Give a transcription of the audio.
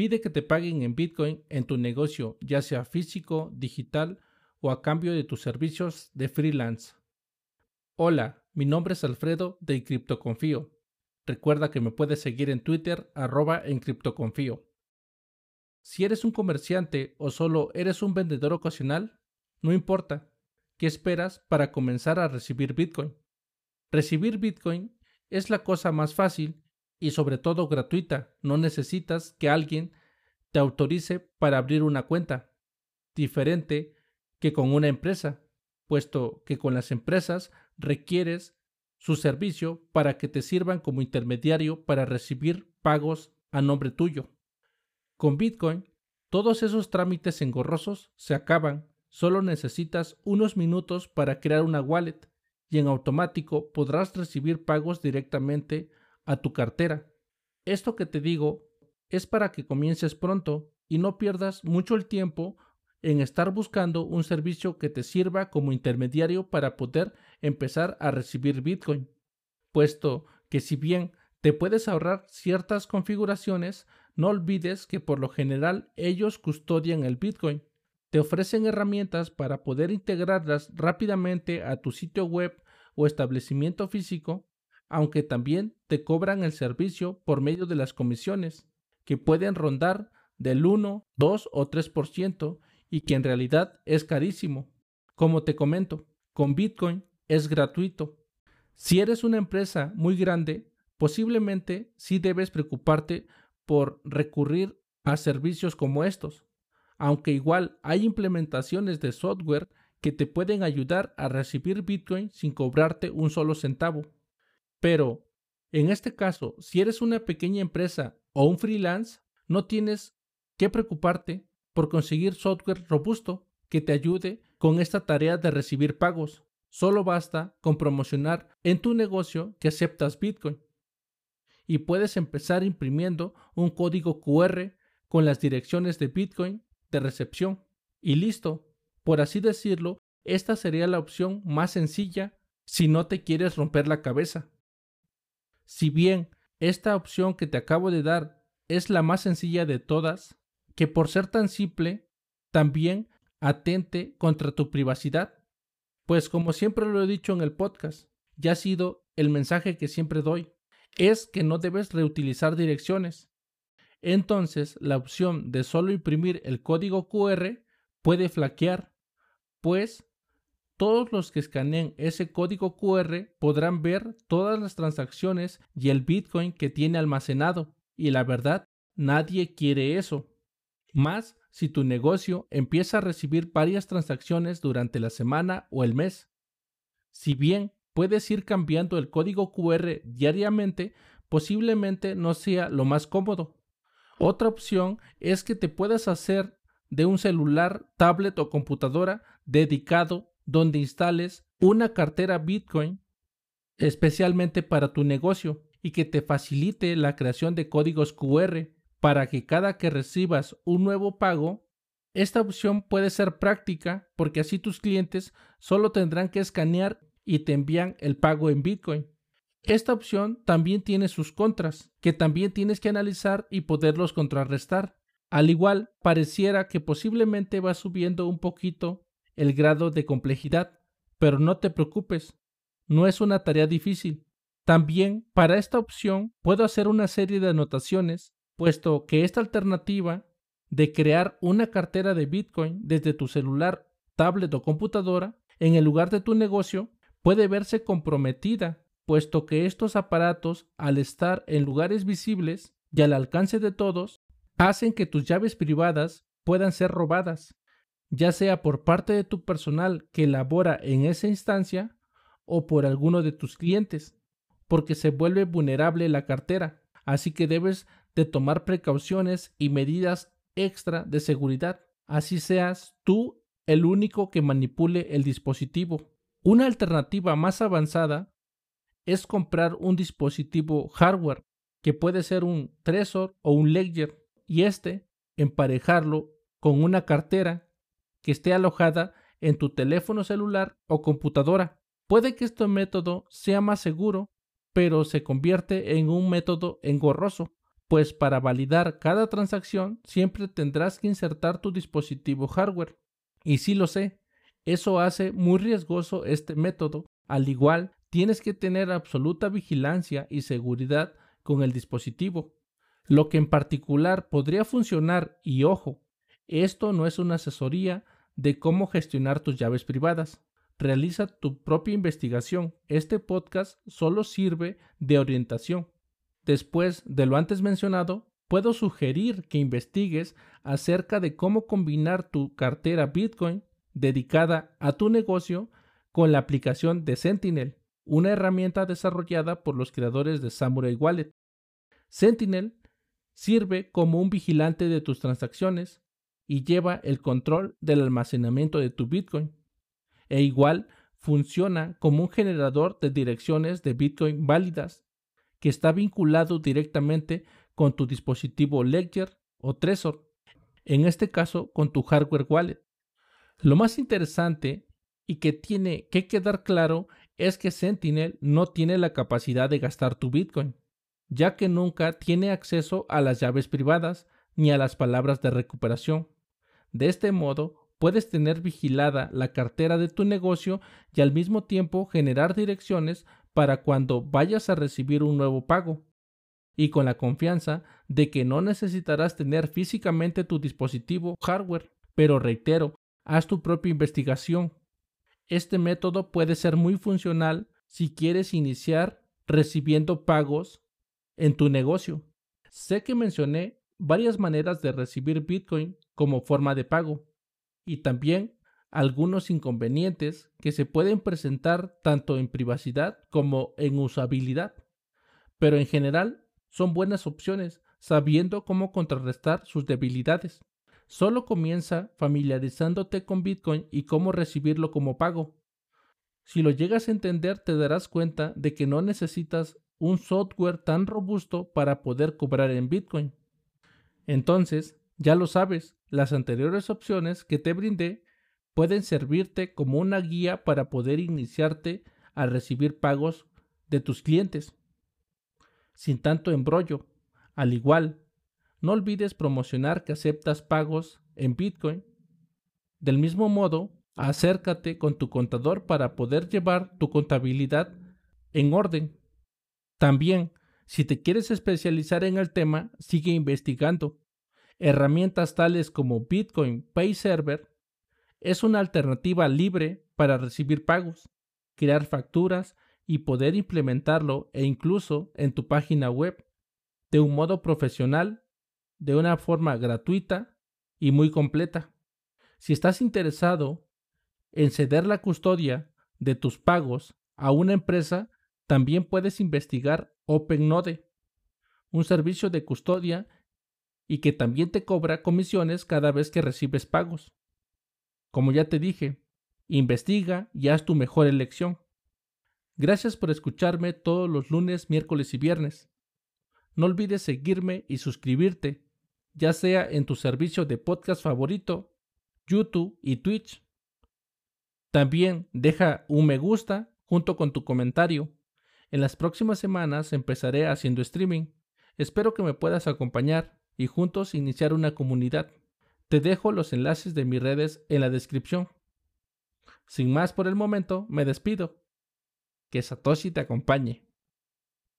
Pide que te paguen en Bitcoin en tu negocio, ya sea físico, digital o a cambio de tus servicios de freelance. Hola, mi nombre es Alfredo de CryptoConfío. Recuerda que me puedes seguir en Twitter arroba en CryptoConfío. Si eres un comerciante o solo eres un vendedor ocasional, no importa. ¿Qué esperas para comenzar a recibir Bitcoin? Recibir Bitcoin es la cosa más fácil y sobre todo gratuita. No necesitas que alguien te autorice para abrir una cuenta, diferente que con una empresa, puesto que con las empresas requieres su servicio para que te sirvan como intermediario para recibir pagos a nombre tuyo. Con Bitcoin, todos esos trámites engorrosos se acaban, solo necesitas unos minutos para crear una wallet y en automático podrás recibir pagos directamente a tu cartera. Esto que te digo es para que comiences pronto y no pierdas mucho el tiempo en estar buscando un servicio que te sirva como intermediario para poder empezar a recibir Bitcoin, puesto que si bien te puedes ahorrar ciertas configuraciones, no olvides que por lo general ellos custodian el Bitcoin. Te ofrecen herramientas para poder integrarlas rápidamente a tu sitio web o establecimiento físico aunque también te cobran el servicio por medio de las comisiones, que pueden rondar del 1, 2 o 3% y que en realidad es carísimo. Como te comento, con Bitcoin es gratuito. Si eres una empresa muy grande, posiblemente sí debes preocuparte por recurrir a servicios como estos, aunque igual hay implementaciones de software que te pueden ayudar a recibir Bitcoin sin cobrarte un solo centavo. Pero, en este caso, si eres una pequeña empresa o un freelance, no tienes que preocuparte por conseguir software robusto que te ayude con esta tarea de recibir pagos. Solo basta con promocionar en tu negocio que aceptas Bitcoin. Y puedes empezar imprimiendo un código QR con las direcciones de Bitcoin de recepción. Y listo. Por así decirlo, esta sería la opción más sencilla si no te quieres romper la cabeza. Si bien esta opción que te acabo de dar es la más sencilla de todas, que por ser tan simple, también atente contra tu privacidad. Pues como siempre lo he dicho en el podcast, ya ha sido el mensaje que siempre doy, es que no debes reutilizar direcciones. Entonces, la opción de solo imprimir el código QR puede flaquear, pues todos los que escaneen ese código QR podrán ver todas las transacciones y el Bitcoin que tiene almacenado. Y la verdad, nadie quiere eso. Más si tu negocio empieza a recibir varias transacciones durante la semana o el mes. Si bien puedes ir cambiando el código QR diariamente, posiblemente no sea lo más cómodo. Otra opción es que te puedas hacer de un celular, tablet o computadora dedicado donde instales una cartera Bitcoin especialmente para tu negocio y que te facilite la creación de códigos QR para que cada que recibas un nuevo pago, esta opción puede ser práctica porque así tus clientes solo tendrán que escanear y te envían el pago en Bitcoin. Esta opción también tiene sus contras, que también tienes que analizar y poderlos contrarrestar. Al igual, pareciera que posiblemente va subiendo un poquito el grado de complejidad, pero no te preocupes, no es una tarea difícil. También para esta opción puedo hacer una serie de anotaciones, puesto que esta alternativa de crear una cartera de Bitcoin desde tu celular, tablet o computadora en el lugar de tu negocio puede verse comprometida, puesto que estos aparatos, al estar en lugares visibles y al alcance de todos, hacen que tus llaves privadas puedan ser robadas ya sea por parte de tu personal que labora en esa instancia o por alguno de tus clientes, porque se vuelve vulnerable la cartera, así que debes de tomar precauciones y medidas extra de seguridad, así seas tú el único que manipule el dispositivo. Una alternativa más avanzada es comprar un dispositivo hardware que puede ser un Trezor o un Ledger y este emparejarlo con una cartera que esté alojada en tu teléfono celular o computadora. Puede que este método sea más seguro, pero se convierte en un método engorroso, pues para validar cada transacción siempre tendrás que insertar tu dispositivo hardware. Y sí lo sé, eso hace muy riesgoso este método, al igual tienes que tener absoluta vigilancia y seguridad con el dispositivo. Lo que en particular podría funcionar, y ojo, esto no es una asesoría de cómo gestionar tus llaves privadas. Realiza tu propia investigación. Este podcast solo sirve de orientación. Después de lo antes mencionado, puedo sugerir que investigues acerca de cómo combinar tu cartera Bitcoin dedicada a tu negocio con la aplicación de Sentinel, una herramienta desarrollada por los creadores de Samurai Wallet. Sentinel sirve como un vigilante de tus transacciones y lleva el control del almacenamiento de tu Bitcoin. E igual funciona como un generador de direcciones de Bitcoin válidas que está vinculado directamente con tu dispositivo Ledger o Trezor, en este caso con tu hardware wallet. Lo más interesante y que tiene que quedar claro es que Sentinel no tiene la capacidad de gastar tu Bitcoin, ya que nunca tiene acceso a las llaves privadas ni a las palabras de recuperación. De este modo, puedes tener vigilada la cartera de tu negocio y al mismo tiempo generar direcciones para cuando vayas a recibir un nuevo pago, y con la confianza de que no necesitarás tener físicamente tu dispositivo hardware. Pero reitero, haz tu propia investigación. Este método puede ser muy funcional si quieres iniciar recibiendo pagos en tu negocio. Sé que mencioné varias maneras de recibir Bitcoin como forma de pago, y también algunos inconvenientes que se pueden presentar tanto en privacidad como en usabilidad, pero en general son buenas opciones sabiendo cómo contrarrestar sus debilidades. Solo comienza familiarizándote con Bitcoin y cómo recibirlo como pago. Si lo llegas a entender te darás cuenta de que no necesitas un software tan robusto para poder cobrar en Bitcoin. Entonces, ya lo sabes, las anteriores opciones que te brindé pueden servirte como una guía para poder iniciarte a recibir pagos de tus clientes sin tanto embrollo. Al igual, no olvides promocionar que aceptas pagos en Bitcoin. Del mismo modo, acércate con tu contador para poder llevar tu contabilidad en orden. También, si te quieres especializar en el tema, sigue investigando. Herramientas tales como Bitcoin Pay Server es una alternativa libre para recibir pagos, crear facturas y poder implementarlo e incluso en tu página web de un modo profesional, de una forma gratuita y muy completa. Si estás interesado en ceder la custodia de tus pagos a una empresa, también puedes investigar OpenNode, un servicio de custodia y que también te cobra comisiones cada vez que recibes pagos. Como ya te dije, investiga y haz tu mejor elección. Gracias por escucharme todos los lunes, miércoles y viernes. No olvides seguirme y suscribirte, ya sea en tu servicio de podcast favorito, YouTube y Twitch. También deja un me gusta junto con tu comentario. En las próximas semanas empezaré haciendo streaming. Espero que me puedas acompañar y juntos iniciar una comunidad. Te dejo los enlaces de mis redes en la descripción. Sin más por el momento, me despido. Que Satoshi te acompañe.